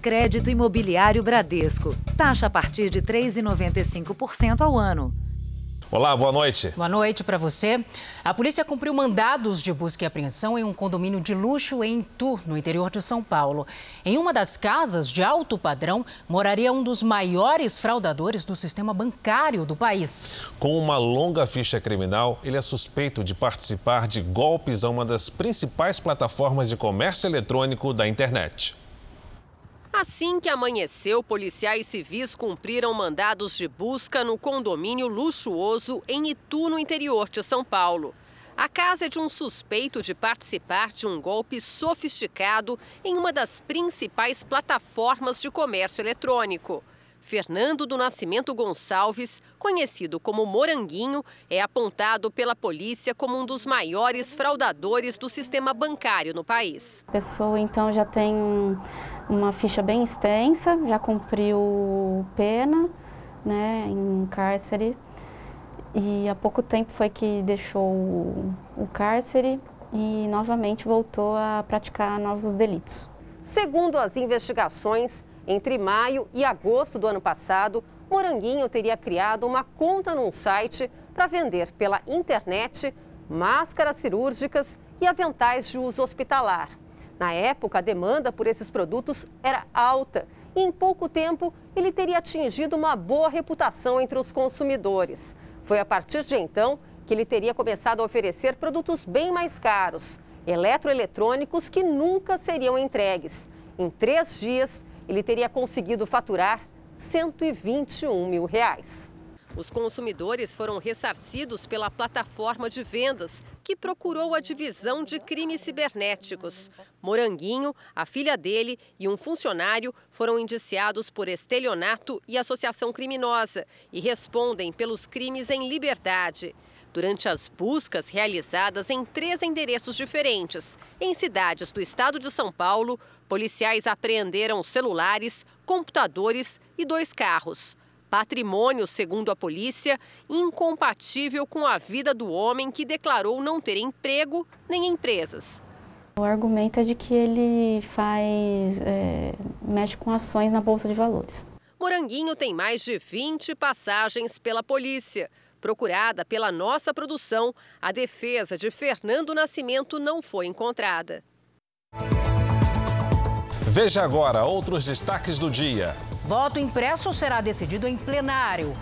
Crédito Imobiliário Bradesco. Taxa a partir de 3,95% ao ano. Olá, boa noite. Boa noite para você. A polícia cumpriu mandados de busca e apreensão em um condomínio de luxo em Itu, no interior de São Paulo. Em uma das casas de alto padrão, moraria um dos maiores fraudadores do sistema bancário do país. Com uma longa ficha criminal, ele é suspeito de participar de golpes a uma das principais plataformas de comércio eletrônico da internet. Assim que amanheceu, policiais civis cumpriram mandados de busca no condomínio luxuoso em Itu, no interior de São Paulo. A casa é de um suspeito de participar de um golpe sofisticado em uma das principais plataformas de comércio eletrônico. Fernando do Nascimento Gonçalves, conhecido como Moranguinho, é apontado pela polícia como um dos maiores fraudadores do sistema bancário no país. A pessoa então já tem uma ficha bem extensa, já cumpriu pena né, em cárcere e há pouco tempo foi que deixou o cárcere e novamente voltou a praticar novos delitos. Segundo as investigações, entre maio e agosto do ano passado, Moranguinho teria criado uma conta num site para vender pela internet máscaras cirúrgicas e aventais de uso hospitalar. Na época, a demanda por esses produtos era alta e, em pouco tempo, ele teria atingido uma boa reputação entre os consumidores. Foi a partir de então que ele teria começado a oferecer produtos bem mais caros, eletroeletrônicos que nunca seriam entregues. Em três dias, ele teria conseguido faturar 121 mil reais. Os consumidores foram ressarcidos pela plataforma de vendas, que procurou a divisão de crimes cibernéticos. Moranguinho, a filha dele e um funcionário foram indiciados por estelionato e associação criminosa e respondem pelos crimes em liberdade. Durante as buscas realizadas em três endereços diferentes, em cidades do estado de São Paulo, policiais apreenderam celulares, computadores e dois carros. Patrimônio, segundo a polícia, incompatível com a vida do homem que declarou não ter emprego nem empresas. O argumento é de que ele faz, é, mexe com ações na Bolsa de Valores. Moranguinho tem mais de 20 passagens pela polícia. Procurada pela nossa produção, a defesa de Fernando Nascimento não foi encontrada. Veja agora outros destaques do dia. Voto impresso será decidido em plenário.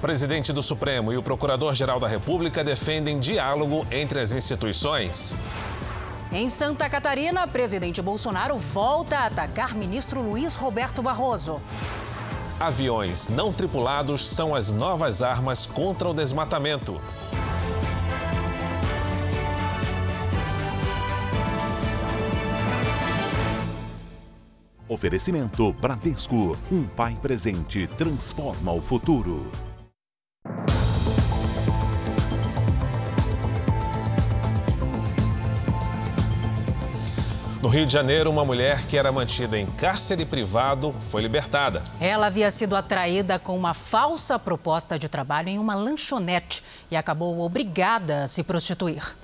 Presidente do Supremo e o Procurador-Geral da República defendem diálogo entre as instituições. Em Santa Catarina, presidente Bolsonaro volta a atacar ministro Luiz Roberto Barroso. Aviões não tripulados são as novas armas contra o desmatamento. Oferecimento Bradesco. Um pai presente transforma o futuro. No Rio de Janeiro, uma mulher que era mantida em cárcere privado foi libertada. Ela havia sido atraída com uma falsa proposta de trabalho em uma lanchonete e acabou obrigada a se prostituir.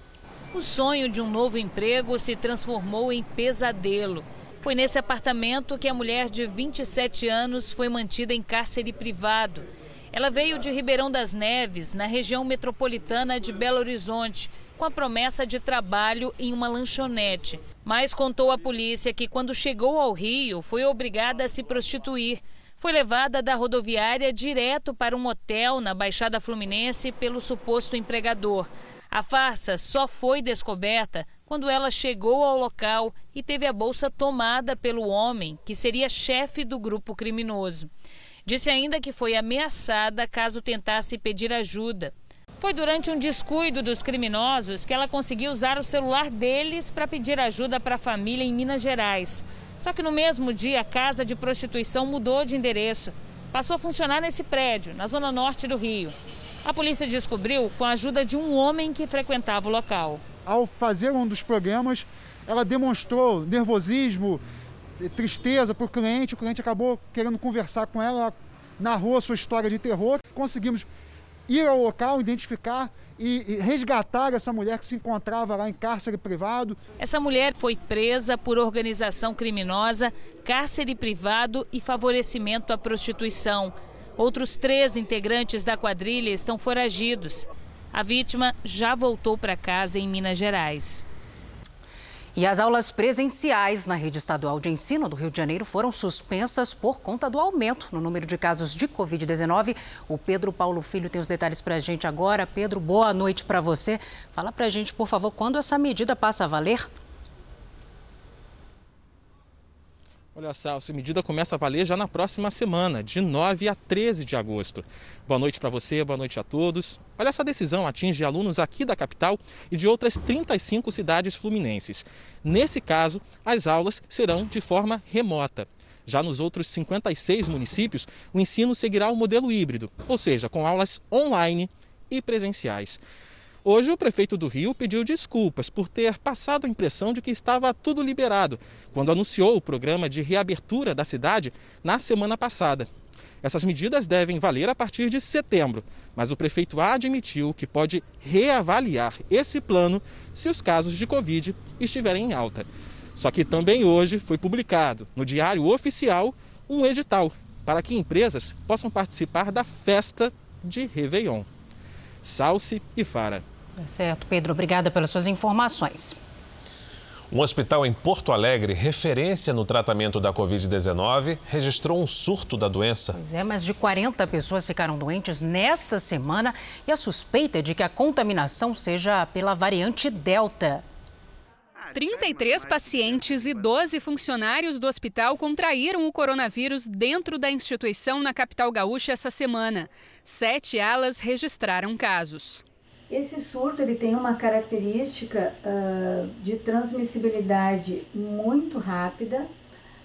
O sonho de um novo emprego se transformou em pesadelo. Foi nesse apartamento que a mulher de 27 anos foi mantida em cárcere privado. Ela veio de Ribeirão das Neves, na região metropolitana de Belo Horizonte, com a promessa de trabalho em uma lanchonete. Mas contou à polícia que, quando chegou ao Rio, foi obrigada a se prostituir. Foi levada da rodoviária direto para um hotel na Baixada Fluminense pelo suposto empregador. A farsa só foi descoberta quando ela chegou ao local e teve a bolsa tomada pelo homem, que seria chefe do grupo criminoso. Disse ainda que foi ameaçada caso tentasse pedir ajuda. Foi durante um descuido dos criminosos que ela conseguiu usar o celular deles para pedir ajuda para a família em Minas Gerais. Só que no mesmo dia a casa de prostituição mudou de endereço. Passou a funcionar nesse prédio, na zona norte do Rio. A polícia descobriu com a ajuda de um homem que frequentava o local ao fazer um dos programas, ela demonstrou nervosismo, tristeza para o cliente. O cliente acabou querendo conversar com ela, narrou a sua história de terror. Conseguimos ir ao local, identificar e, resgatar essa mulher que se encontrava lá em cárcere privado. Essa mulher foi presa por organização criminosa, cárcere privado e favorecimento à prostituição. Outros três integrantes da quadrilha estão foragidos. A vítima já voltou para casa em Minas Gerais. E as aulas presenciais na rede estadual de ensino do Rio de Janeiro foram suspensas por conta do aumento no número de casos de Covid-19. O Pedro Paulo Filho tem os detalhes para a gente agora. Pedro, boa noite para você. Fala para a gente, por favor, quando essa medida passa a valer? Olha só, essa medida começa a valer já na próxima semana, de 9 a 13 de agosto. Boa noite para você, boa noite a todos. Olha, essa decisão atinge alunos aqui da capital e de outras 35 cidades fluminenses. Nesse caso, as aulas serão de forma remota. Já nos outros 56 municípios, o ensino seguirá o modelo híbrido, ou seja, com aulas online e presenciais. Hoje, o prefeito do Rio pediu desculpas por ter passado a impressão de que estava tudo liberado, quando anunciou o programa de reabertura da cidade na semana passada. Essas medidas devem valer a partir de setembro, mas o prefeito admitiu que pode reavaliar esse plano se os casos de Covid estiverem em alta. Só que também hoje foi publicado no Diário Oficial um edital para que empresas possam participar da festa de Réveillon. Salce e Fara. É certo, Pedro. Obrigada pelas suas informações. Um hospital em Porto Alegre, referência no tratamento da Covid-19, registrou um surto da doença. Pois é, mais de 40 pessoas ficaram doentes nesta semana e a suspeita é de que a contaminação seja pela variante Delta. 33 pacientes e 12 funcionários do hospital contraíram o coronavírus dentro da instituição na capital gaúcha essa semana. Sete alas registraram casos. Esse surto ele tem uma característica uh, de transmissibilidade muito rápida.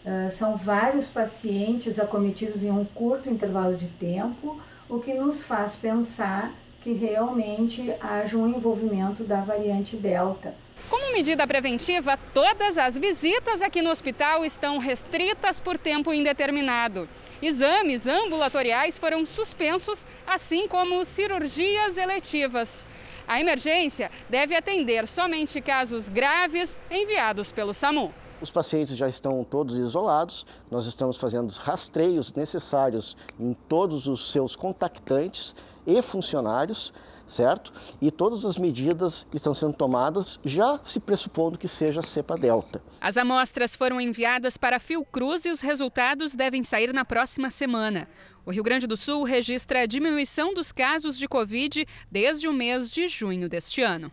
Uh, são vários pacientes acometidos em um curto intervalo de tempo, o que nos faz pensar que realmente haja um envolvimento da variante Delta. Como medida preventiva, todas as visitas aqui no hospital estão restritas por tempo indeterminado. Exames ambulatoriais foram suspensos, assim como cirurgias eletivas. A emergência deve atender somente casos graves enviados pelo SAMU. Os pacientes já estão todos isolados, nós estamos fazendo os rastreios necessários em todos os seus contactantes e funcionários certo? E todas as medidas estão sendo tomadas já se pressupondo que seja cepa delta. As amostras foram enviadas para a Fiocruz e os resultados devem sair na próxima semana. O Rio Grande do Sul registra a diminuição dos casos de Covid desde o mês de junho deste ano.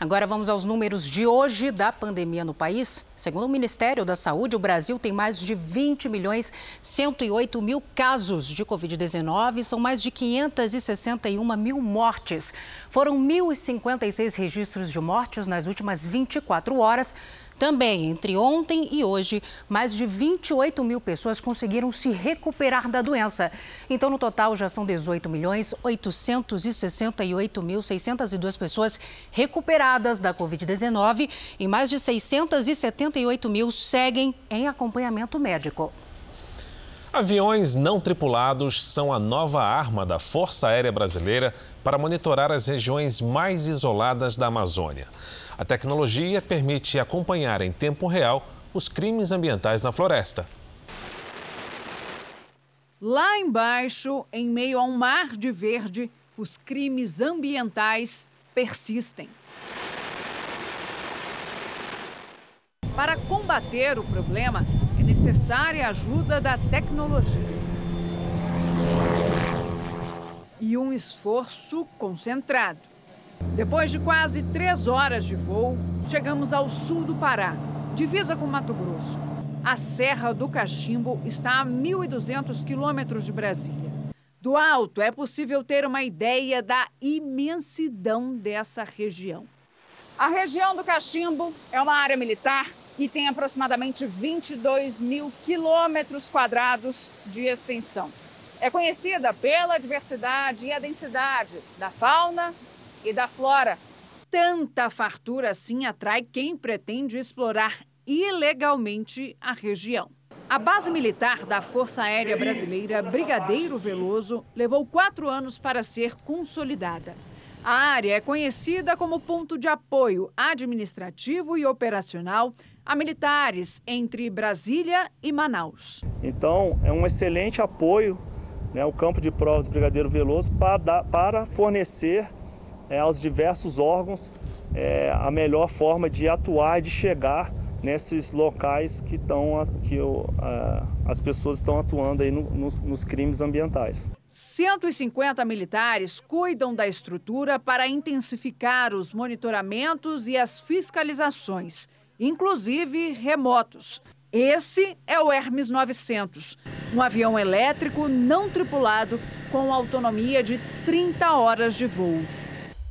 Agora vamos aos números de hoje da pandemia no país. Segundo o Ministério da Saúde, o Brasil tem mais de 20 milhões 108 mil casos de Covid-19 são mais de 561 mil mortes. Foram 1.056 registros de mortes nas últimas 24 horas. Também, entre ontem e hoje, mais de 28 mil pessoas conseguiram se recuperar da doença. Então, no total, já são 18 milhões 868 mil 602 pessoas recuperadas da Covid-19 e mais de 678 mil seguem em acompanhamento médico. Aviões não tripulados são a nova arma da Força Aérea Brasileira para monitorar as regiões mais isoladas da Amazônia. A tecnologia permite acompanhar em tempo real os crimes ambientais na floresta. Lá embaixo, em meio a um mar de verde, os crimes ambientais persistem. Para combater o problema, é necessária a ajuda da tecnologia. E um esforço concentrado. Depois de quase três horas de voo, chegamos ao sul do Pará, divisa com Mato Grosso. A Serra do Cachimbo está a 1.200 quilômetros de Brasília. Do alto é possível ter uma ideia da imensidão dessa região. A região do Cachimbo é uma área militar e tem aproximadamente 22 mil quilômetros quadrados de extensão. É conhecida pela diversidade e a densidade da fauna e da flora. Tanta fartura assim atrai quem pretende explorar ilegalmente a região. A base militar da Força Aérea Brasileira Brigadeiro Veloso levou quatro anos para ser consolidada. A área é conhecida como ponto de apoio administrativo e operacional a militares entre Brasília e Manaus. Então, é um excelente apoio né, o campo de provas Brigadeiro Veloso para, para fornecer é, aos diversos órgãos é, a melhor forma de atuar e de chegar nesses locais que, estão, que a, as pessoas estão atuando aí no, nos, nos crimes ambientais. 150 militares cuidam da estrutura para intensificar os monitoramentos e as fiscalizações, inclusive remotos. Esse é o Hermes 900, um avião elétrico não tripulado com autonomia de 30 horas de voo.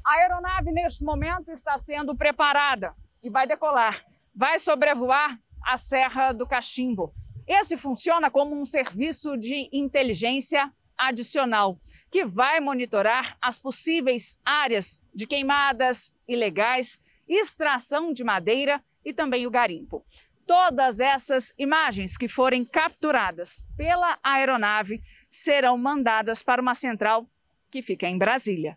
A aeronave, neste momento, está sendo preparada e vai decolar. Vai sobrevoar a Serra do Cachimbo. Esse funciona como um serviço de inteligência adicional, que vai monitorar as possíveis áreas de queimadas ilegais, extração de madeira e também o garimpo. Todas essas imagens que forem capturadas pela aeronave serão mandadas para uma central que fica em Brasília.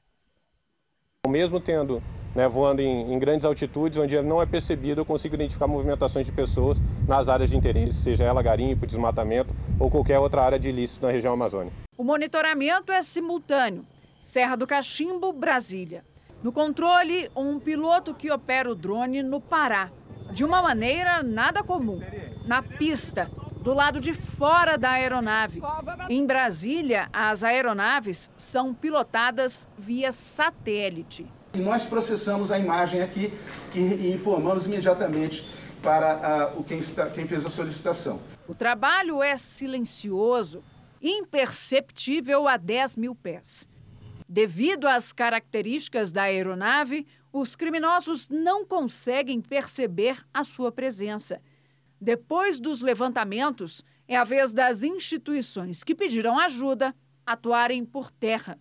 Mesmo tendo né, voando em, em, grandes altitudes, onde não é percebido, eu consigo identificar movimentações de pessoas nas áreas de interesse, seja ela garimpo, desmatamento ou qualquer outra área de ilícito na região amazônica. O monitoramento é simultâneo. Serra do Cachimbo, Brasília. No controle, um piloto que opera o drone no Pará de uma maneira nada comum, na pista, do lado de fora da aeronave. Em Brasília, as aeronaves são pilotadas via satélite. E nós processamos a imagem aqui e informamos imediatamente para uh, quem, está, quem fez a solicitação. O trabalho é silencioso, imperceptível a 10 mil pés. Devido às características da aeronave, os criminosos não conseguem perceber a sua presença. Depois dos levantamentos, é a vez das instituições que pediram ajuda atuarem por terra.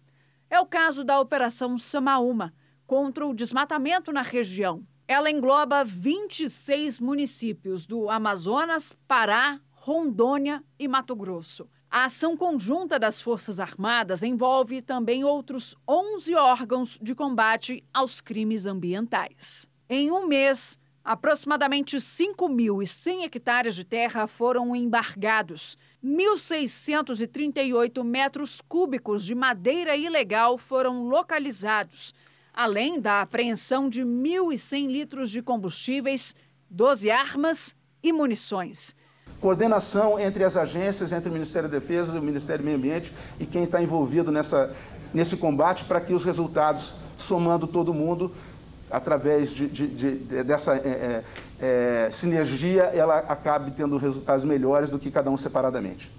É o caso da Operação Samaúma, contra o desmatamento na região. Ela engloba 26 municípios do Amazonas, Pará, Rondônia e Mato Grosso. A ação conjunta das Forças Armadas envolve também outros 11 órgãos de combate aos crimes ambientais. Em um mês, aproximadamente 5.100 hectares de terra foram embargados. 1.638 metros cúbicos de madeira ilegal foram localizados, além da apreensão de 1.100 litros de combustíveis, 12 armas e munições coordenação entre as agências, entre o Ministério da Defesa o Ministério do Meio Ambiente e quem está envolvido nessa, nesse combate para que os resultados, somando todo mundo, através de, de, de, dessa é, é, sinergia, ela acabe tendo resultados melhores do que cada um separadamente.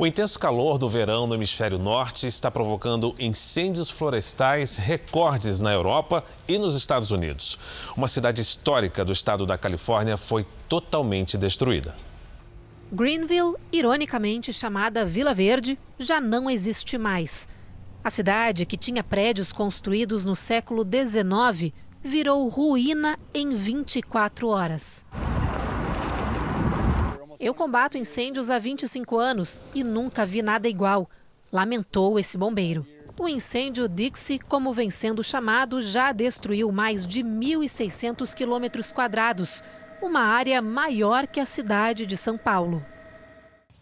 O intenso calor do verão no hemisfério norte está provocando incêndios florestais recordes na Europa e nos Estados Unidos. Uma cidade histórica do estado da Califórnia foi totalmente destruída. Greenville, ironicamente chamada Vila Verde, já não existe mais. A cidade, que tinha prédios construídos no século XIX, virou ruína em 24 horas. Eu combato incêndios há 25 anos e nunca vi nada igual, lamentou esse bombeiro. O incêndio Dixie, como vem sendo chamado, já destruiu mais de 1.600 quilômetros quadrados, uma área maior que a cidade de São Paulo.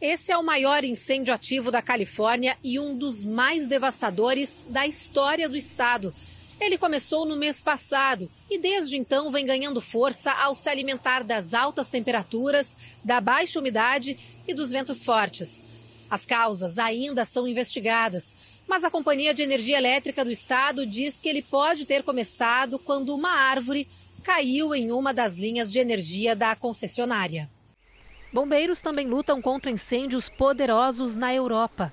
Esse é o maior incêndio ativo da Califórnia e um dos mais devastadores da história do estado. Ele começou no mês passado e desde então vem ganhando força ao se alimentar das altas temperaturas, da baixa umidade e dos ventos fortes. As causas ainda são investigadas, mas a Companhia de Energia Elétrica do Estado diz que ele pode ter começado quando uma árvore caiu em uma das linhas de energia da concessionária. Bombeiros também lutam contra incêndios poderosos na Europa.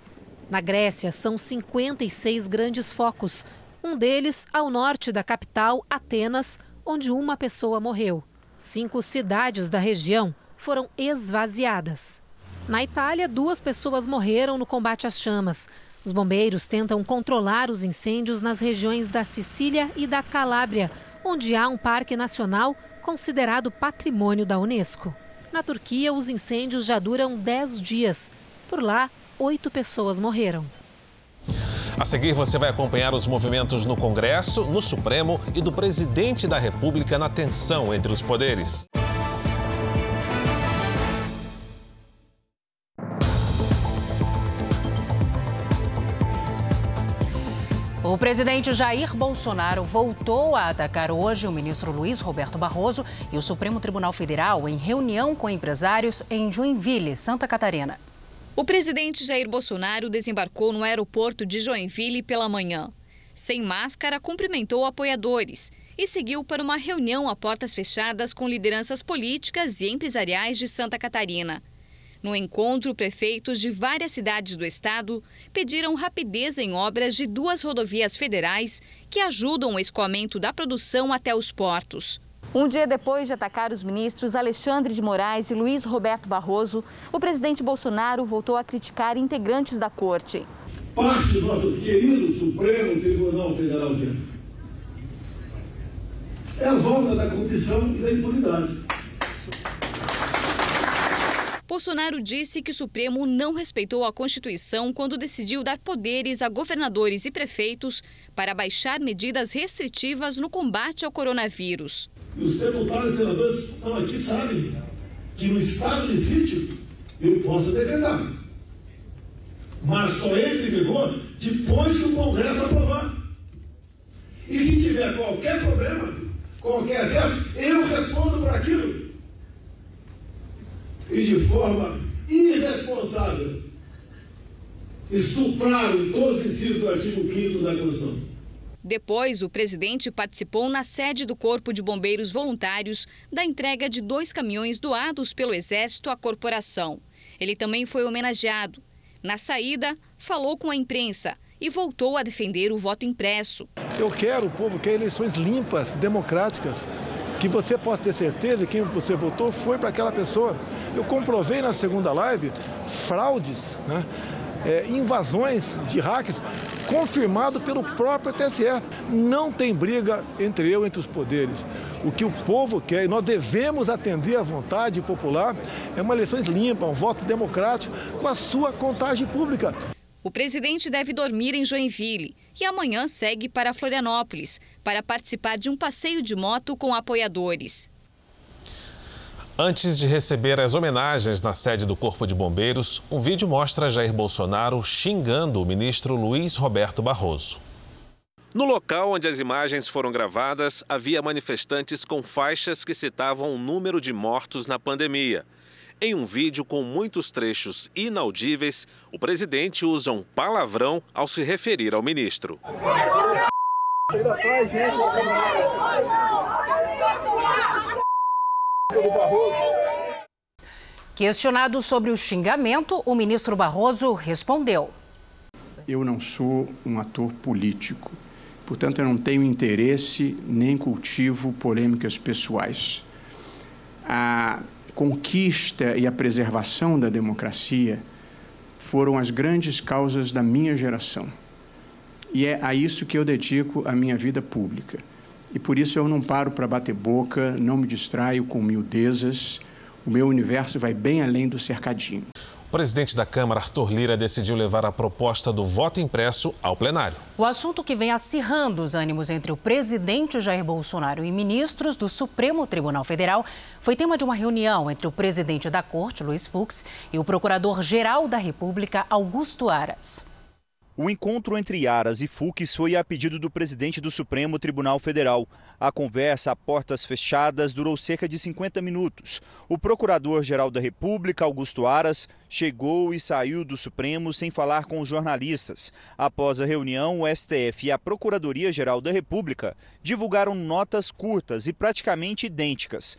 Na Grécia, são 56 grandes focos, um deles ao norte da capital, Atenas, onde uma pessoa morreu. Cinco cidades da região foram esvaziadas. Na Itália, duas pessoas morreram no combate às chamas. Os bombeiros tentam controlar os incêndios nas regiões da Sicília e da Calábria, onde há um parque nacional considerado patrimônio da Unesco. Na Turquia, os incêndios já duram 10 dias. Por lá, oito pessoas morreram. A seguir, você vai acompanhar os movimentos no Congresso, no Supremo e do presidente da República na tensão entre os poderes. O presidente Jair Bolsonaro voltou a atacar hoje o ministro Luiz Roberto Barroso e o Supremo Tribunal Federal em reunião com empresários em Joinville, Santa Catarina. O presidente Jair Bolsonaro desembarcou no aeroporto de Joinville pela manhã. Sem máscara, cumprimentou apoiadores e seguiu para uma reunião a portas fechadas com lideranças políticas e empresariais de Santa Catarina. No encontro, prefeitos de várias cidades do estado pediram rapidez em obras de duas rodovias federais que ajudam o escoamento da produção até os portos. Um dia depois de atacar os ministros Alexandre de Moraes e Luiz Roberto Barroso, o presidente Bolsonaro voltou a criticar integrantes da corte. Parte do nosso querido Supremo Tribunal Federal de é a volta da corrupção e da impunidade. Bolsonaro disse que o Supremo não respeitou a Constituição quando decidiu dar poderes a governadores e prefeitos para baixar medidas restritivas no combate ao coronavírus. E os deputados e senadores que estão aqui sabem que no estado de sítio eu posso decretar. Mas só entra em vigor depois que o Congresso aprovar. E se tiver qualquer problema, qualquer excesso, eu respondo por aquilo e de forma irresponsável estupraram todos os incisos do artigo 5 da Constituição. Depois, o presidente participou na sede do Corpo de Bombeiros Voluntários da entrega de dois caminhões doados pelo Exército à corporação. Ele também foi homenageado. Na saída, falou com a imprensa e voltou a defender o voto impresso. Eu quero, o povo quer eleições limpas, democráticas que você possa ter certeza que quem você votou foi para aquela pessoa. Eu comprovei na segunda live fraudes, né? é, invasões de hackers, confirmado pelo próprio TSE. Não tem briga entre eu, entre os poderes. O que o povo quer, e nós devemos atender à vontade popular, é uma eleição limpa, um voto democrático, com a sua contagem pública. O presidente deve dormir em Joinville e amanhã segue para Florianópolis para participar de um passeio de moto com apoiadores. Antes de receber as homenagens na sede do Corpo de Bombeiros, um vídeo mostra Jair Bolsonaro xingando o ministro Luiz Roberto Barroso. No local onde as imagens foram gravadas, havia manifestantes com faixas que citavam o número de mortos na pandemia. Em um vídeo com muitos trechos inaudíveis, o presidente usa um palavrão ao se referir ao ministro. Questionado sobre o xingamento, o ministro Barroso respondeu: Eu não sou um ator político, portanto, eu não tenho interesse nem cultivo polêmicas pessoais. A conquista e a preservação da democracia foram as grandes causas da minha geração. E é a isso que eu dedico a minha vida pública. E por isso eu não paro para bater boca, não me distraio com miudezas. O meu universo vai bem além do cercadinho. Presidente da Câmara, Arthur Lira, decidiu levar a proposta do voto impresso ao plenário. O assunto que vem acirrando os ânimos entre o presidente Jair Bolsonaro e ministros do Supremo Tribunal Federal foi tema de uma reunião entre o presidente da Corte, Luiz Fux, e o procurador-geral da República, Augusto Aras. O encontro entre Aras e Fux foi a pedido do presidente do Supremo Tribunal Federal. A conversa a portas fechadas durou cerca de 50 minutos. O procurador-geral da República, Augusto Aras, chegou e saiu do Supremo sem falar com os jornalistas. Após a reunião, o STF e a Procuradoria-Geral da República divulgaram notas curtas e praticamente idênticas.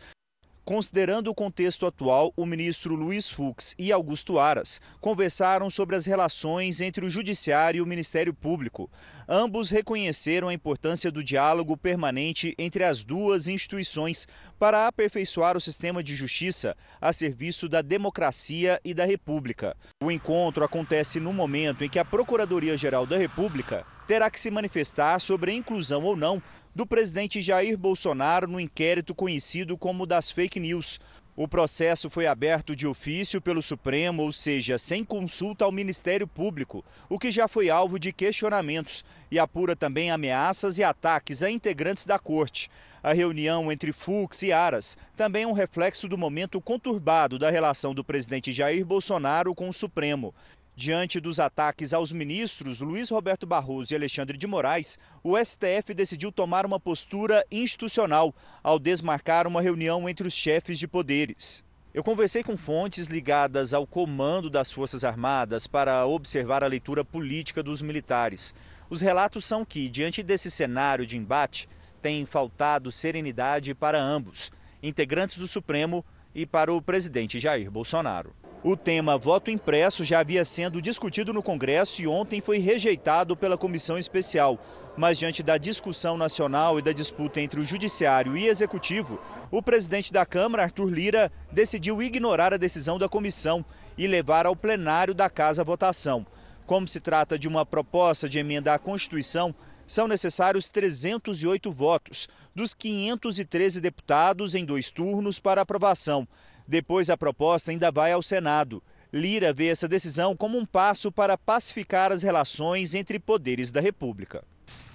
Considerando o contexto atual, o ministro Luiz Fux e Augusto Aras conversaram sobre as relações entre o Judiciário e o Ministério Público. Ambos reconheceram a importância do diálogo permanente entre as duas instituições para aperfeiçoar o sistema de justiça a serviço da democracia e da República. O encontro acontece no momento em que a Procuradoria-Geral da República terá que se manifestar sobre a inclusão ou não do presidente Jair Bolsonaro no inquérito conhecido como das fake news. O processo foi aberto de ofício pelo Supremo, ou seja, sem consulta ao Ministério Público, o que já foi alvo de questionamentos e apura também ameaças e ataques a integrantes da corte. A reunião entre Fux e Aras também é um reflexo do momento conturbado da relação do presidente Jair Bolsonaro com o Supremo. Diante dos ataques aos ministros Luiz Roberto Barroso e Alexandre de Moraes, o STF decidiu tomar uma postura institucional ao desmarcar uma reunião entre os chefes de poderes. Eu conversei com fontes ligadas ao comando das Forças Armadas para observar a leitura política dos militares. Os relatos são que, diante desse cenário de embate, tem faltado serenidade para ambos, integrantes do Supremo e para o presidente Jair Bolsonaro. O tema voto impresso já havia sendo discutido no Congresso e ontem foi rejeitado pela comissão especial. Mas, diante da discussão nacional e da disputa entre o Judiciário e Executivo, o presidente da Câmara, Arthur Lira, decidiu ignorar a decisão da comissão e levar ao plenário da Casa a votação. Como se trata de uma proposta de emenda à Constituição, são necessários 308 votos, dos 513 deputados em dois turnos para aprovação. Depois, a proposta ainda vai ao Senado. Lira vê essa decisão como um passo para pacificar as relações entre poderes da República.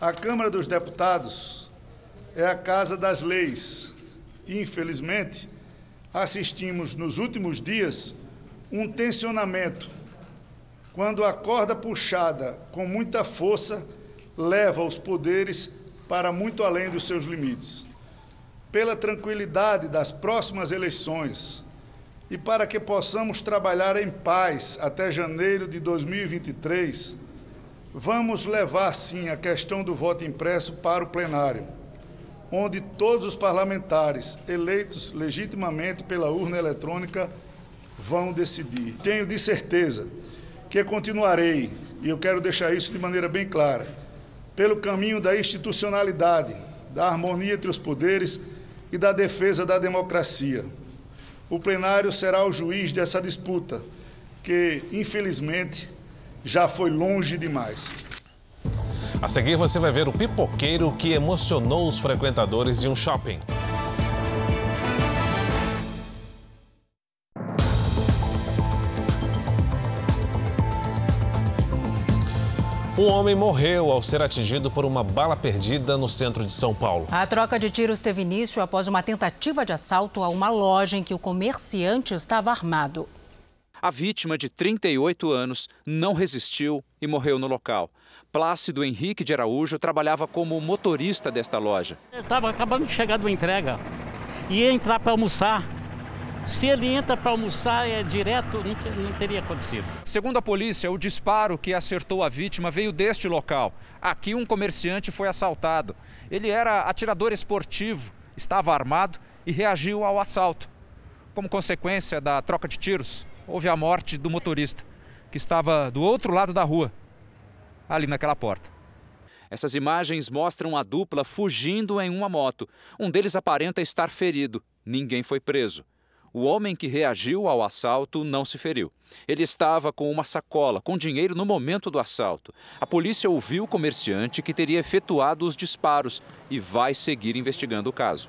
A Câmara dos Deputados é a casa das leis. Infelizmente, assistimos nos últimos dias um tensionamento quando a corda puxada com muita força leva os poderes para muito além dos seus limites pela tranquilidade das próximas eleições e para que possamos trabalhar em paz até janeiro de 2023, vamos levar sim a questão do voto impresso para o plenário, onde todos os parlamentares eleitos legitimamente pela urna eletrônica vão decidir. Tenho de certeza que continuarei, e eu quero deixar isso de maneira bem clara, pelo caminho da institucionalidade, da harmonia entre os poderes e da defesa da democracia. O plenário será o juiz dessa disputa, que, infelizmente, já foi longe demais. A seguir, você vai ver o pipoqueiro que emocionou os frequentadores de um shopping. Um homem morreu ao ser atingido por uma bala perdida no centro de São Paulo. A troca de tiros teve início após uma tentativa de assalto a uma loja em que o comerciante estava armado. A vítima, de 38 anos, não resistiu e morreu no local. Plácido Henrique de Araújo trabalhava como motorista desta loja. Eu estava acabando de chegar de uma entrega. Ia entrar para almoçar. Se ele entra para almoçar é direto, não, não teria acontecido. Segundo a polícia, o disparo que acertou a vítima veio deste local. Aqui um comerciante foi assaltado. Ele era atirador esportivo, estava armado e reagiu ao assalto. Como consequência da troca de tiros, houve a morte do motorista, que estava do outro lado da rua, ali naquela porta. Essas imagens mostram a dupla fugindo em uma moto. Um deles aparenta estar ferido. Ninguém foi preso. O homem que reagiu ao assalto não se feriu. Ele estava com uma sacola com dinheiro no momento do assalto. A polícia ouviu o comerciante que teria efetuado os disparos e vai seguir investigando o caso.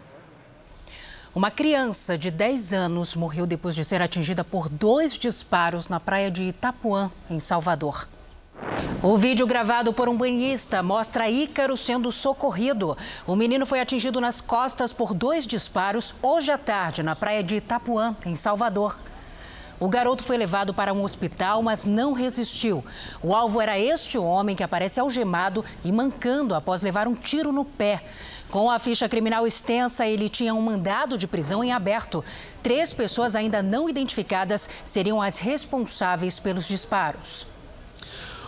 Uma criança de 10 anos morreu depois de ser atingida por dois disparos na praia de Itapuã, em Salvador. O vídeo gravado por um banhista mostra Ícaro sendo socorrido. O menino foi atingido nas costas por dois disparos hoje à tarde na praia de Itapuã, em Salvador. O garoto foi levado para um hospital, mas não resistiu. O alvo era este homem que aparece algemado e mancando após levar um tiro no pé. Com a ficha criminal extensa, ele tinha um mandado de prisão em aberto. Três pessoas ainda não identificadas seriam as responsáveis pelos disparos.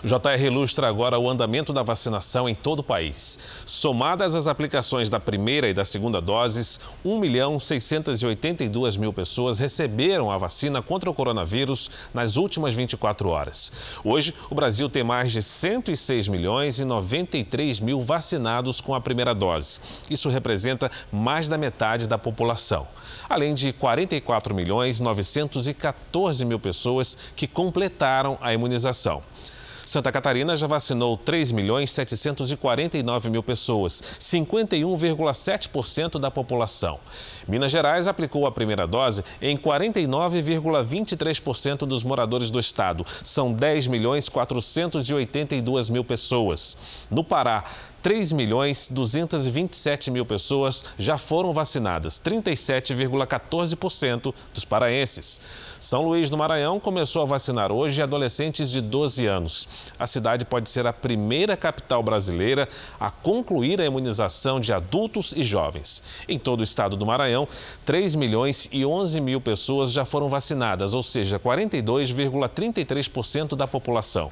O JR ilustra agora o andamento da vacinação em todo o país. Somadas as aplicações da primeira e da segunda doses, 1 milhão 682 mil pessoas receberam a vacina contra o coronavírus nas últimas 24 horas. Hoje, o Brasil tem mais de 106 milhões e 93 mil vacinados com a primeira dose. Isso representa mais da metade da população. Além de 44 milhões 914 mil pessoas que completaram a imunização. Santa Catarina já vacinou 3 milhões 749 mil pessoas, 51,7% da população. Minas Gerais aplicou a primeira dose em 49,23% dos moradores do estado. São 10 milhões 482 mil pessoas. No Pará, 3 milhões 227 mil pessoas já foram vacinadas, 37,14% dos paraenses. São Luís do Maranhão começou a vacinar hoje adolescentes de 12 anos. A cidade pode ser a primeira capital brasileira a concluir a imunização de adultos e jovens. Em todo o estado do Maranhão, 3 milhões e 11 mil pessoas já foram vacinadas, ou seja, 42,33% da população.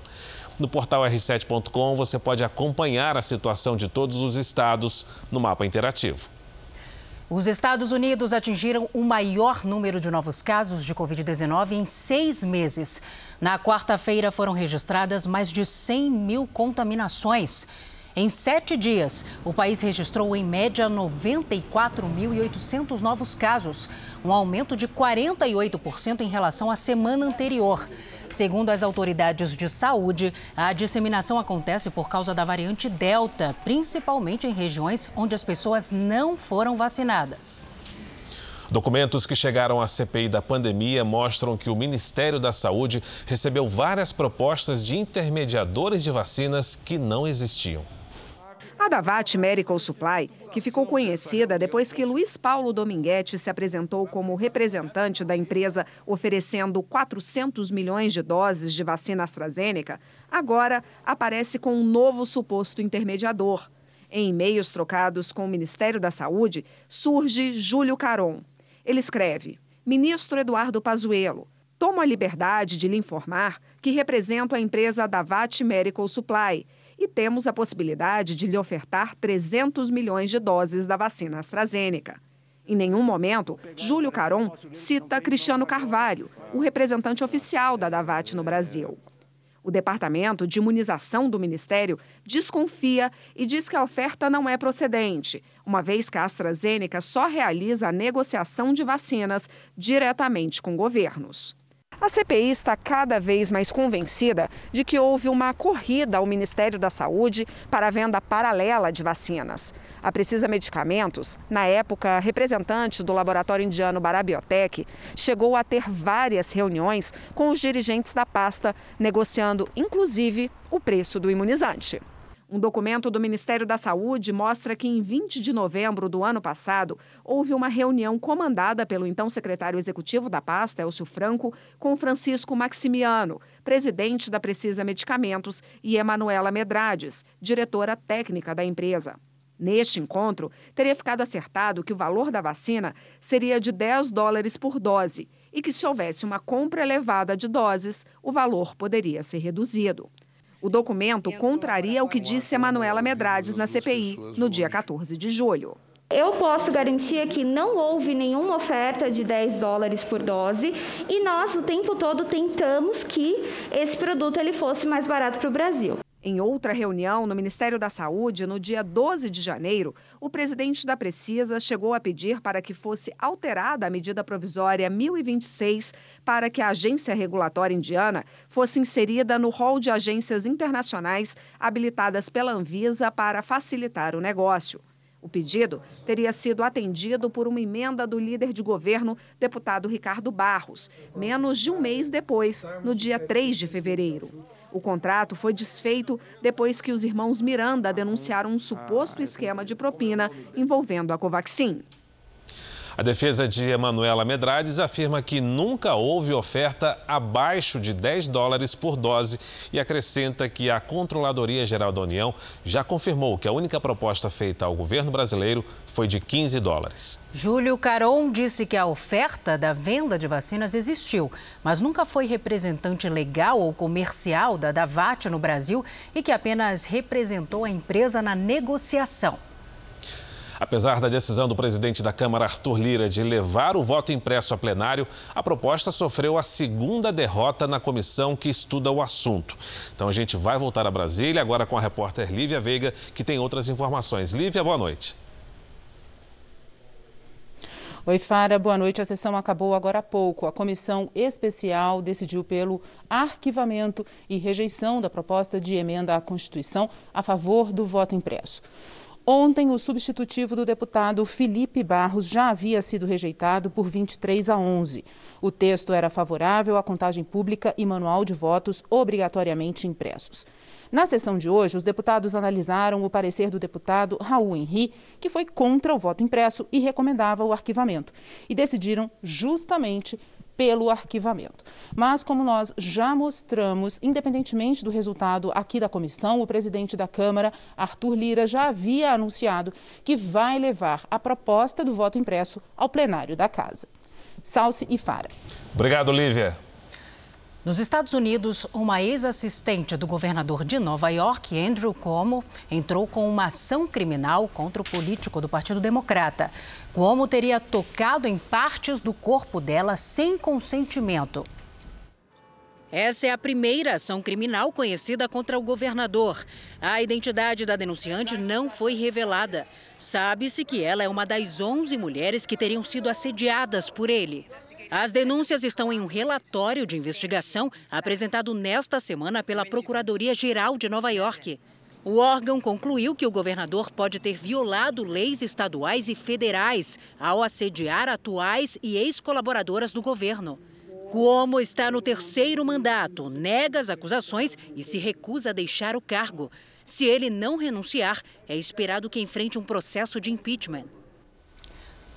No portal r7.com você pode acompanhar a situação de todos os estados no mapa interativo. Os Estados Unidos atingiram o maior número de novos casos de Covid-19 em seis meses. Na quarta-feira foram registradas mais de 100 mil contaminações. Em sete dias, o país registrou em média 94.800 novos casos, um aumento de 48% em relação à semana anterior. Segundo as autoridades de saúde, a disseminação acontece por causa da variante Delta, principalmente em regiões onde as pessoas não foram vacinadas. Documentos que chegaram à CPI da pandemia mostram que o Ministério da Saúde recebeu várias propostas de intermediadores de vacinas que não existiam. A Davat Medical Supply, que ficou conhecida depois que Luiz Paulo Dominguete se apresentou como representante da empresa oferecendo 400 milhões de doses de vacina AstraZeneca, agora aparece com um novo suposto intermediador. Em e-mails trocados com o Ministério da Saúde, surge Júlio Caron. Ele escreve: Ministro Eduardo Pazuello, tomo a liberdade de lhe informar que represento a empresa Davat Medical Supply e temos a possibilidade de lhe ofertar 300 milhões de doses da vacina AstraZeneca. Em nenhum momento, Júlio Caron cita Cristiano Carvalho, o representante oficial da Davat no Brasil. O Departamento de Imunização do Ministério desconfia e diz que a oferta não é procedente, uma vez que a AstraZeneca só realiza a negociação de vacinas diretamente com governos. A CPI está cada vez mais convencida de que houve uma corrida ao Ministério da Saúde para a venda paralela de vacinas. A Precisa Medicamentos, na época representante do laboratório indiano Barabiotec, chegou a ter várias reuniões com os dirigentes da pasta, negociando inclusive o preço do imunizante. Um documento do Ministério da Saúde mostra que em 20 de novembro do ano passado, houve uma reunião comandada pelo então secretário executivo da pasta, Elcio Franco, com Francisco Maximiano, presidente da Precisa Medicamentos, e Emanuela Medrades, diretora técnica da empresa. Neste encontro, teria ficado acertado que o valor da vacina seria de 10 dólares por dose e que, se houvesse uma compra elevada de doses, o valor poderia ser reduzido. O documento contraria o que disse a Manuela Medrades na CPI no dia 14 de julho. Eu posso garantir que não houve nenhuma oferta de 10 dólares por dose e nós o tempo todo tentamos que esse produto ele fosse mais barato para o Brasil. Em outra reunião no Ministério da Saúde, no dia 12 de janeiro, o presidente da Precisa chegou a pedir para que fosse alterada a medida provisória 1026 para que a agência regulatória indiana fosse inserida no rol de agências internacionais habilitadas pela Anvisa para facilitar o negócio. O pedido teria sido atendido por uma emenda do líder de governo, deputado Ricardo Barros, menos de um mês depois, no dia 3 de fevereiro. O contrato foi desfeito depois que os irmãos Miranda denunciaram um suposto esquema de propina envolvendo a Covaxin. A defesa de Emanuela Medrades afirma que nunca houve oferta abaixo de 10 dólares por dose e acrescenta que a Controladoria Geral da União já confirmou que a única proposta feita ao governo brasileiro foi de 15 dólares. Júlio Caron disse que a oferta da venda de vacinas existiu, mas nunca foi representante legal ou comercial da Davat no Brasil e que apenas representou a empresa na negociação. Apesar da decisão do presidente da Câmara, Arthur Lira, de levar o voto impresso a plenário, a proposta sofreu a segunda derrota na comissão que estuda o assunto. Então a gente vai voltar a Brasília agora com a repórter Lívia Veiga, que tem outras informações. Lívia, boa noite. Oi, Fara, boa noite. A sessão acabou agora há pouco. A comissão especial decidiu pelo arquivamento e rejeição da proposta de emenda à Constituição a favor do voto impresso. Ontem, o substitutivo do deputado Felipe Barros já havia sido rejeitado por 23 a 11. O texto era favorável à contagem pública e manual de votos obrigatoriamente impressos. Na sessão de hoje, os deputados analisaram o parecer do deputado Raul Henri, que foi contra o voto impresso e recomendava o arquivamento, e decidiram justamente pelo arquivamento. Mas, como nós já mostramos, independentemente do resultado aqui da comissão, o presidente da Câmara, Arthur Lira, já havia anunciado que vai levar a proposta do voto impresso ao plenário da Casa. Salce e Fara. Obrigado, Lívia. Nos Estados Unidos, uma ex-assistente do governador de Nova York, Andrew Cuomo, entrou com uma ação criminal contra o político do Partido Democrata. Cuomo teria tocado em partes do corpo dela sem consentimento. Essa é a primeira ação criminal conhecida contra o governador. A identidade da denunciante não foi revelada. Sabe-se que ela é uma das 11 mulheres que teriam sido assediadas por ele. As denúncias estão em um relatório de investigação apresentado nesta semana pela Procuradoria-Geral de Nova York. O órgão concluiu que o governador pode ter violado leis estaduais e federais ao assediar atuais e ex-colaboradoras do governo. Cuomo está no terceiro mandato, nega as acusações e se recusa a deixar o cargo. Se ele não renunciar, é esperado que enfrente um processo de impeachment.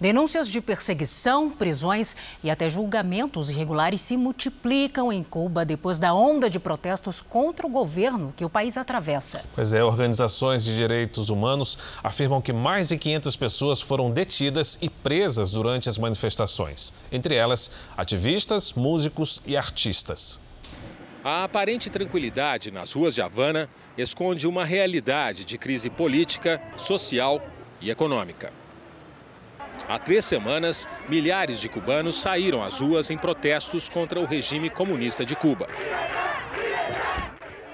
Denúncias de perseguição, prisões e até julgamentos irregulares se multiplicam em Cuba depois da onda de protestos contra o governo que o país atravessa. Pois é, organizações de direitos humanos afirmam que mais de 500 pessoas foram detidas e presas durante as manifestações. Entre elas, ativistas, músicos e artistas. A aparente tranquilidade nas ruas de Havana esconde uma realidade de crise política, social e econômica. Há três semanas, milhares de cubanos saíram às ruas em protestos contra o regime comunista de Cuba.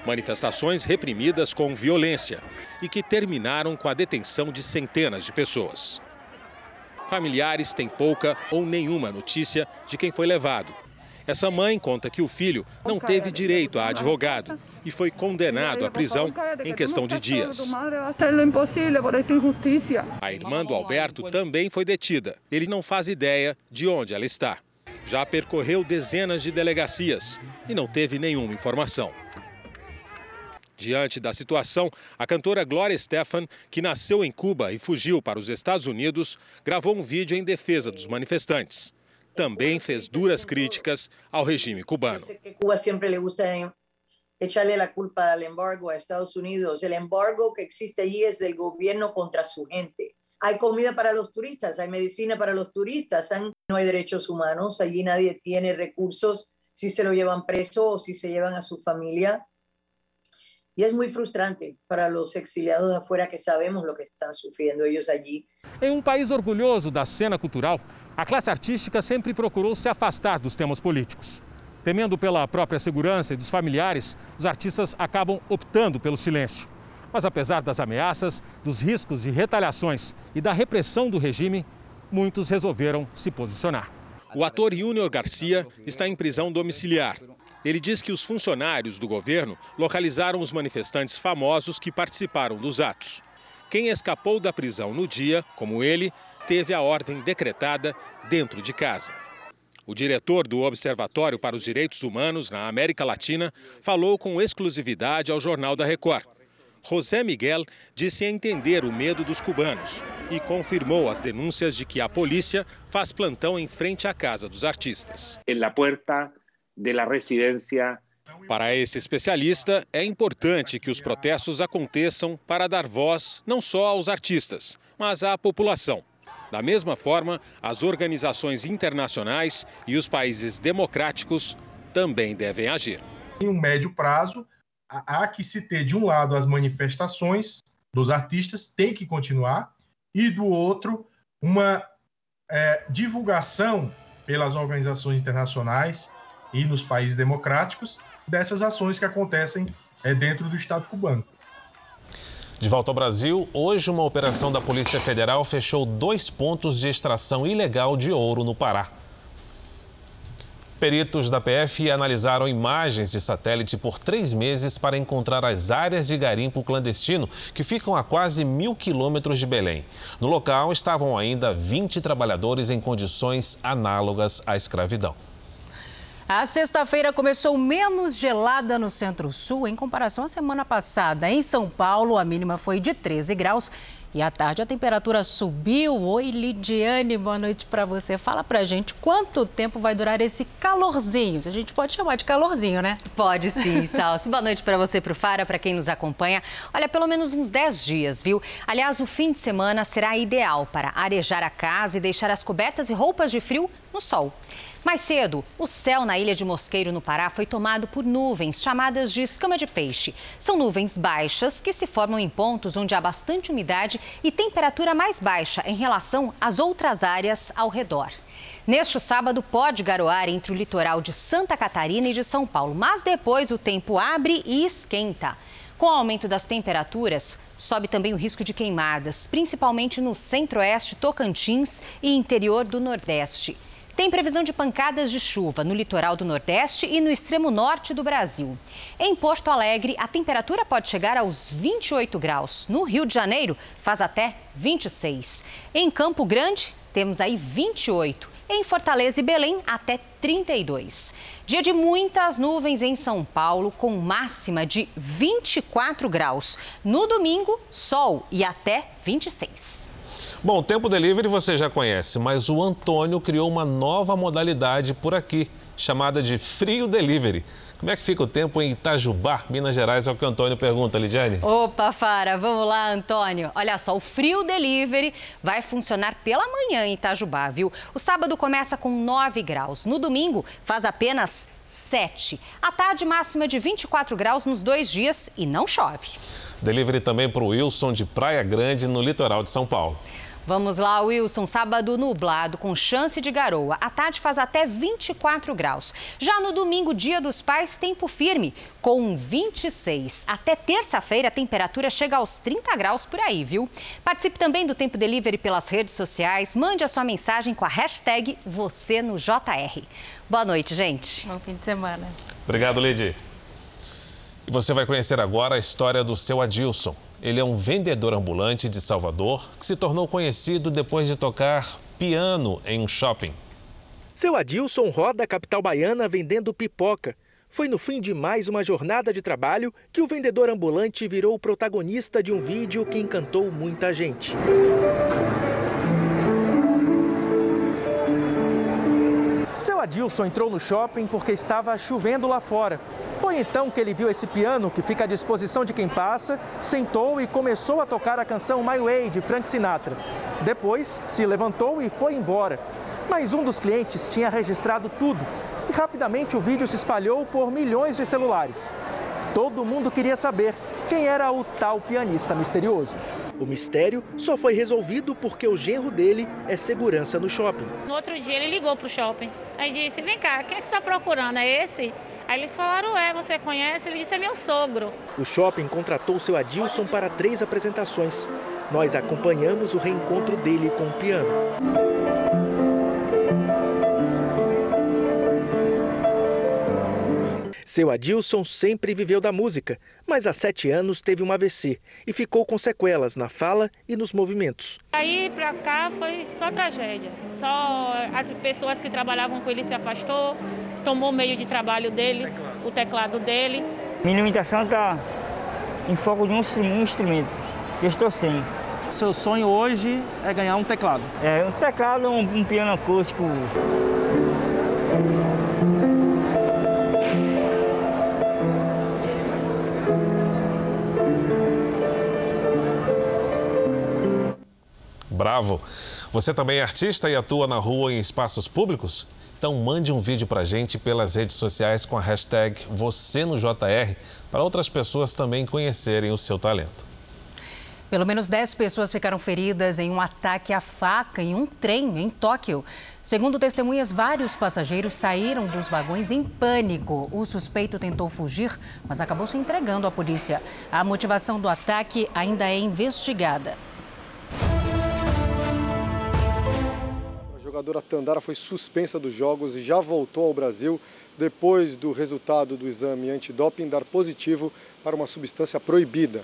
Manifestações reprimidas com violência e que terminaram com a detenção de centenas de pessoas. Familiares têm pouca ou nenhuma notícia de quem foi levado essa mãe conta que o filho não teve direito a advogado e foi condenado à prisão em questão de dias. A irmã do Alberto também foi detida. Ele não faz ideia de onde ela está. Já percorreu dezenas de delegacias e não teve nenhuma informação. Diante da situação, a cantora Gloria Stefan, que nasceu em Cuba e fugiu para os Estados Unidos, gravou um vídeo em defesa dos manifestantes também fez duras críticas ao regime cubano. Cuba sempre le gusta echarle la culpa al embargo a Estados Unidos. El embargo que existe allí es del gobierno contra su gente. Hay comida para los turistas, hay medicina para los turistas, no hay derechos humanos, allí nadie tiene recursos si se lo llevan preso o si se llevan a su familia. Y es muy frustrante para los exiliados de afuera que sabemos lo que están sufriendo ellos allí. En un país orgulloso da cena cultural, a classe artística sempre procurou se afastar dos temas políticos. Temendo pela própria segurança e dos familiares, os artistas acabam optando pelo silêncio. Mas apesar das ameaças, dos riscos de retaliações e da repressão do regime, muitos resolveram se posicionar. O ator Júnior Garcia está em prisão domiciliar. Ele diz que os funcionários do governo localizaram os manifestantes famosos que participaram dos atos. Quem escapou da prisão no dia, como ele, teve a ordem decretada dentro de casa. O diretor do Observatório para os Direitos Humanos na América Latina falou com exclusividade ao Jornal da Record. José Miguel disse entender o medo dos cubanos e confirmou as denúncias de que a polícia faz plantão em frente à casa dos artistas. Em la puerta de la residencia para esse especialista, é importante que os protestos aconteçam para dar voz não só aos artistas, mas à população. Da mesma forma, as organizações internacionais e os países democráticos também devem agir. Em um médio prazo, há que se ter, de um lado, as manifestações dos artistas, tem que continuar, e do outro, uma é, divulgação pelas organizações internacionais e nos países democráticos dessas ações que acontecem é, dentro do Estado cubano. De volta ao Brasil, hoje uma operação da Polícia Federal fechou dois pontos de extração ilegal de ouro no Pará. Peritos da PF analisaram imagens de satélite por três meses para encontrar as áreas de garimpo clandestino que ficam a quase mil quilômetros de Belém. No local estavam ainda 20 trabalhadores em condições análogas à escravidão. A sexta-feira começou menos gelada no Centro-Sul em comparação à semana passada. Em São Paulo, a mínima foi de 13 graus e à tarde a temperatura subiu. Oi, Lidiane, boa noite para você. Fala pra gente quanto tempo vai durar esse calorzinho. Se a gente pode chamar de calorzinho, né? Pode sim, Salsi. boa noite para você, pro Fara, para quem nos acompanha. Olha, pelo menos uns 10 dias, viu? Aliás, o fim de semana será ideal para arejar a casa e deixar as cobertas e roupas de frio no sol. Mais cedo, o céu na ilha de Mosqueiro, no Pará, foi tomado por nuvens chamadas de escama de peixe. São nuvens baixas que se formam em pontos onde há bastante umidade e temperatura mais baixa em relação às outras áreas ao redor. Neste sábado, pode garoar entre o litoral de Santa Catarina e de São Paulo, mas depois o tempo abre e esquenta. Com o aumento das temperaturas, sobe também o risco de queimadas, principalmente no centro-oeste, Tocantins e interior do Nordeste. Tem previsão de pancadas de chuva no litoral do Nordeste e no extremo norte do Brasil. Em Porto Alegre, a temperatura pode chegar aos 28 graus. No Rio de Janeiro, faz até 26. Em Campo Grande, temos aí 28. Em Fortaleza e Belém, até 32. Dia de muitas nuvens em São Paulo, com máxima de 24 graus. No domingo, sol e até 26. Bom, o Tempo Delivery você já conhece, mas o Antônio criou uma nova modalidade por aqui, chamada de Frio Delivery. Como é que fica o tempo em Itajubá, Minas Gerais? É o que o Antônio pergunta, Lidiane. Opa, Fara, vamos lá, Antônio. Olha só, o Frio Delivery vai funcionar pela manhã em Itajubá, viu? O sábado começa com 9 graus. No domingo, faz apenas 7. A tarde máxima de 24 graus nos dois dias e não chove. Delivery também para o Wilson de Praia Grande, no litoral de São Paulo. Vamos lá, Wilson. Sábado nublado, com chance de garoa. A tarde faz até 24 graus. Já no domingo, dia dos pais, tempo firme, com 26. Até terça-feira, a temperatura chega aos 30 graus por aí, viu? Participe também do Tempo Delivery pelas redes sociais. Mande a sua mensagem com a hashtag você no JR. Boa noite, gente. Bom fim de semana. Obrigado, Lidy. E você vai conhecer agora a história do seu Adilson. Ele é um vendedor ambulante de Salvador que se tornou conhecido depois de tocar piano em um shopping. Seu Adilson roda a capital baiana vendendo pipoca. Foi no fim de mais uma jornada de trabalho que o vendedor ambulante virou o protagonista de um vídeo que encantou muita gente. Adilson entrou no shopping porque estava chovendo lá fora. Foi então que ele viu esse piano que fica à disposição de quem passa, sentou e começou a tocar a canção My Way de Frank Sinatra. Depois, se levantou e foi embora. Mas um dos clientes tinha registrado tudo e rapidamente o vídeo se espalhou por milhões de celulares. Todo mundo queria saber quem era o tal pianista misterioso. O mistério só foi resolvido porque o genro dele é segurança no shopping. No outro dia ele ligou para o shopping. Aí disse: Vem cá, quem é que você está procurando? É esse? Aí eles falaram: É, você conhece? Ele disse: É meu sogro. O shopping contratou seu Adilson para três apresentações. Nós acompanhamos o reencontro dele com o piano. Seu Adilson sempre viveu da música, mas há sete anos teve um AVC e ficou com sequelas na fala e nos movimentos. Aí para cá foi só tragédia. Só as pessoas que trabalhavam com ele se afastou, tomou o meio de trabalho dele, o teclado dele. Minha limitação está em foco de um instrumento. Eu estou sem. Seu sonho hoje é ganhar um teclado? É, um teclado, um, um piano acústico. Bravo! Você também é artista e atua na rua em espaços públicos? Então mande um vídeo para a gente pelas redes sociais com a hashtag você no JR para outras pessoas também conhecerem o seu talento. Pelo menos 10 pessoas ficaram feridas em um ataque à faca em um trem em Tóquio. Segundo testemunhas, vários passageiros saíram dos vagões em pânico. O suspeito tentou fugir, mas acabou se entregando à polícia. A motivação do ataque ainda é investigada. Jogadora Tandara foi suspensa dos jogos e já voltou ao Brasil depois do resultado do exame antidoping dar positivo para uma substância proibida.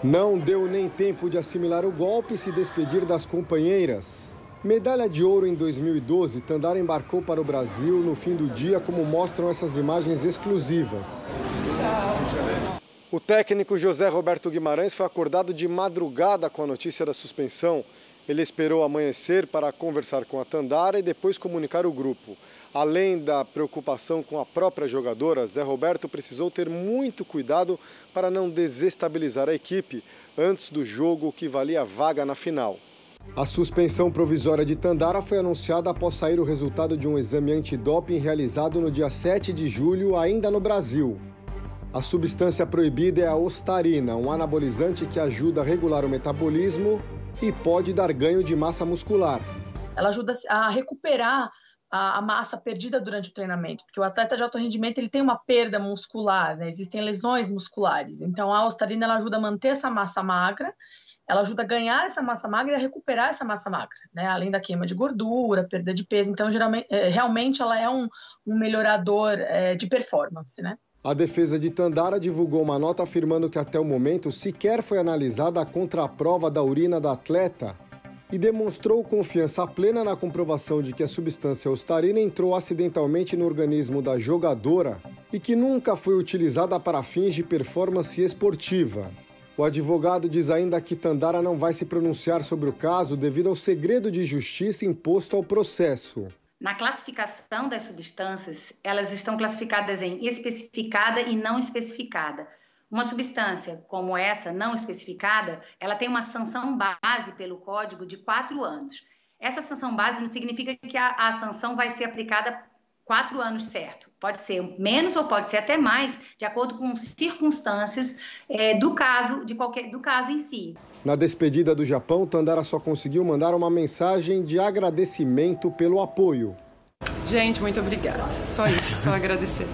Não deu nem tempo de assimilar o golpe e se despedir das companheiras. Medalha de ouro em 2012, Tandara embarcou para o Brasil no fim do dia, como mostram essas imagens exclusivas. O técnico José Roberto Guimarães foi acordado de madrugada com a notícia da suspensão. Ele esperou amanhecer para conversar com a Tandara e depois comunicar o grupo. Além da preocupação com a própria jogadora, Zé Roberto precisou ter muito cuidado para não desestabilizar a equipe antes do jogo que valia vaga na final. A suspensão provisória de Tandara foi anunciada após sair o resultado de um exame antidoping realizado no dia 7 de julho, ainda no Brasil. A substância proibida é a ostarina, um anabolizante que ajuda a regular o metabolismo e pode dar ganho de massa muscular. Ela ajuda a recuperar a, massa perdida durante o treinamento, porque o atleta de alto rendimento ele tem uma perda muscular, né? existem lesões musculares. Então a ostarina ela ajuda a manter essa massa magra, ela ajuda a ganhar essa massa magra e a recuperar essa massa magra, né? Além da queima de gordura, perda de peso. Então geralmente, é, realmente ela é um, um melhorador é, de performance, né? A defesa de Tandara divulgou uma nota afirmando que até o momento sequer foi analisada a contraprova da urina da atleta e demonstrou confiança plena na comprovação de que a substância ostarina entrou acidentalmente no organismo da jogadora e que nunca foi utilizada para fins de performance esportiva. O advogado diz ainda que Tandara não vai se pronunciar sobre o caso devido ao segredo de justiça imposto ao processo. Na classificação das substâncias, elas estão classificadas em especificada e não especificada. Uma substância como essa, não especificada, ela tem uma sanção base pelo código de quatro anos. Essa sanção base não significa que a, a sanção vai ser aplicada quatro anos certo. Pode ser menos ou pode ser até mais, de acordo com circunstâncias é, do caso de qualquer do caso em si. Na despedida do Japão, Tandara só conseguiu mandar uma mensagem de agradecimento pelo apoio. Gente, muito obrigada. Só isso, só agradecer.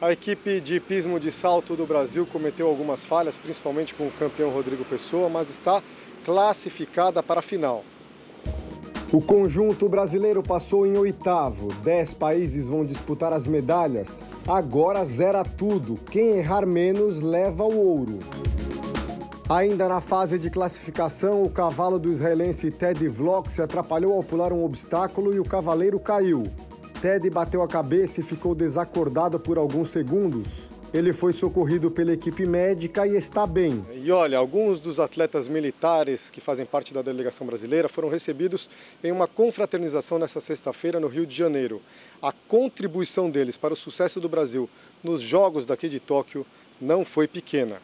A equipe de pismo de salto do Brasil cometeu algumas falhas, principalmente com o campeão Rodrigo Pessoa, mas está classificada para a final. O conjunto brasileiro passou em oitavo. Dez países vão disputar as medalhas. Agora zera tudo. Quem errar menos leva o ouro. Ainda na fase de classificação, o cavalo do israelense Ted Vlock se atrapalhou ao pular um obstáculo e o cavaleiro caiu. Ted bateu a cabeça e ficou desacordado por alguns segundos. Ele foi socorrido pela equipe médica e está bem. E olha, alguns dos atletas militares que fazem parte da delegação brasileira foram recebidos em uma confraternização nesta sexta-feira no Rio de Janeiro. A contribuição deles para o sucesso do Brasil nos Jogos daqui de Tóquio não foi pequena.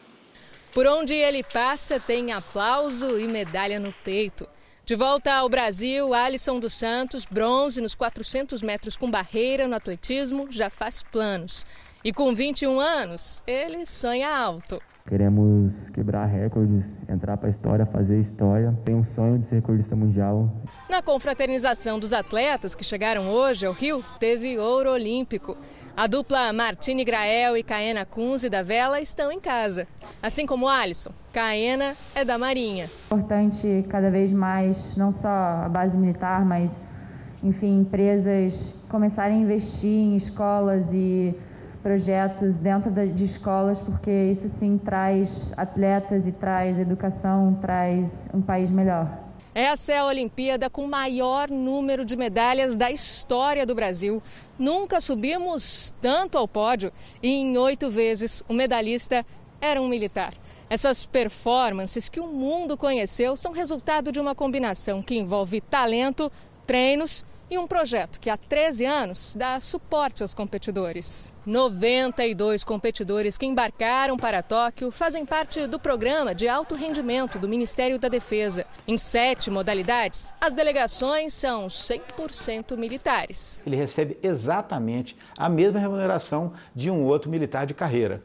Por onde ele passa, tem aplauso e medalha no peito. De volta ao Brasil, Alisson dos Santos, bronze nos 400 metros com barreira no atletismo, já faz planos. E com 21 anos, ele sonha alto. Queremos quebrar recordes, entrar para a história, fazer história. Tenho um sonho de ser recordista mundial. Na confraternização dos atletas que chegaram hoje ao Rio, teve ouro olímpico. A dupla Martine Grael e Caena Kunze da Vela estão em casa. Assim como Alisson, Caena é da Marinha. É importante cada vez mais, não só a base militar, mas, enfim, empresas começarem a investir em escolas e projetos dentro de escolas, porque isso sim traz atletas e traz educação, traz um país melhor. Essa é a Olimpíada com maior número de medalhas da história do Brasil. Nunca subimos tanto ao pódio e em oito vezes o medalhista era um militar. Essas performances que o mundo conheceu são resultado de uma combinação que envolve talento, treinos e um projeto que há 13 anos dá suporte aos competidores. 92 competidores que embarcaram para Tóquio fazem parte do programa de alto rendimento do Ministério da Defesa. Em sete modalidades, as delegações são 100% militares. Ele recebe exatamente a mesma remuneração de um outro militar de carreira.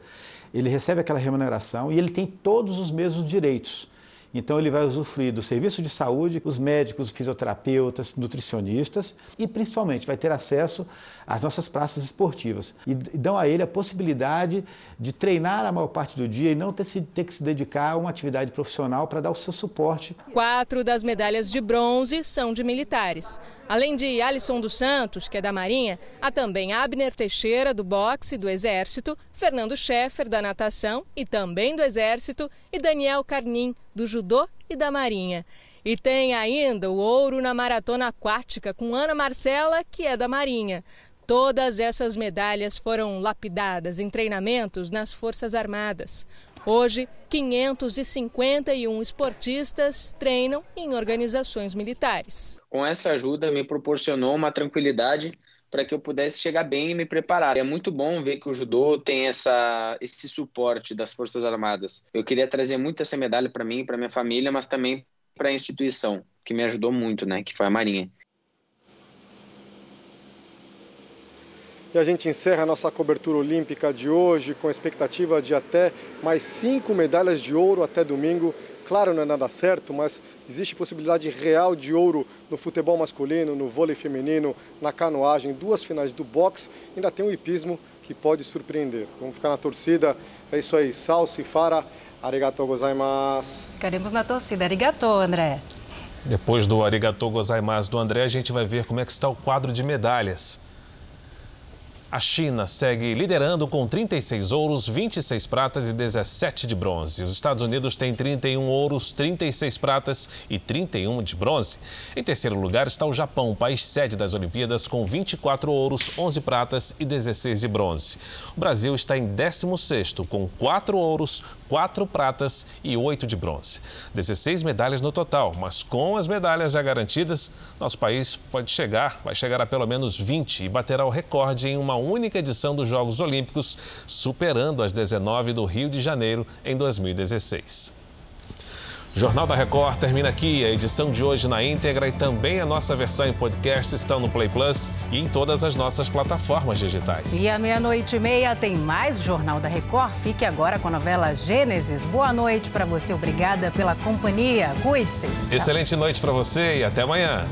ele recebe aquela remuneração e ele tem todos os mesmos direitos. Então, ele vai usufruir do serviço de saúde, os médicos, os fisioterapeutas, nutricionistas e, principalmente, vai ter acesso às nossas praças esportivas. E dão a ele a possibilidade de treinar a maior parte do dia e não ter, ter que se dedicar a uma atividade profissional para dar o seu suporte. Quatro das medalhas de bronze são de militares. Além de Alisson dos Santos, que é da Marinha, há também Abner Teixeira, do boxe do Exército, Fernando Scheffer, da natação e também do Exército, e Daniel Carnim, do judô e da Marinha. E tem ainda o ouro na maratona aquática com Ana Marcela, que é da Marinha. Todas essas medalhas foram lapidadas em treinamentos nas Forças Armadas. Hoje, 551 esportistas treinam em organizações militares. Com essa ajuda, me proporcionou uma tranquilidade para que eu pudesse chegar bem e me preparar. É muito bom ver que o judô tem essa, esse suporte das Forças Armadas. Eu queria trazer muito essa medalha para mim, para minha família, mas também para a instituição, que me ajudou muito, né, que foi a Marinha. E a gente encerra a nossa cobertura olímpica de hoje com a expectativa de até mais cinco medalhas de ouro até domingo. Claro, não é nada certo, mas existe possibilidade real de ouro no futebol masculino, no vôlei feminino, na canoagem, duas finais do boxe. Ainda tem o um hipismo que pode surpreender. Vamos ficar na torcida. É isso aí. Salsi, Fara, arigatou gozaimasu. Ficaremos na torcida. Arigatou, André. Depois do arigatou gozaimasu do André, a gente vai ver como é que está o quadro de medalhas. A China segue liderando com 36 ouros, 26 pratas e 17 de bronze. Os Estados Unidos têm 31 ouros, 36 pratas e 31 de bronze. Em terceiro lugar está o Japão, país sede das Olimpíadas, com 24 ouros, 11 pratas e 16 de bronze. O Brasil está em 16º, com 4 ouros, 4 pratas e 8 de bronze. 16 medalhas no total, mas com as medalhas já garantidas, nosso país pode chegar, vai chegar a pelo menos 20 e baterá o recorde em uma única edição dos Jogos Olímpicos, superando as 19 do Rio de Janeiro em 2016. O Jornal da Record termina aqui. A edição de hoje na íntegra e também a nossa versão em podcast estão no Play Plus e em todas as nossas plataformas digitais. E à meia-noite e meia tem mais Jornal da Record. Fique agora com a novela Gênesis. Boa noite para você. Obrigada pela companhia. Cuide-se. Excelente noite para você e até amanhã.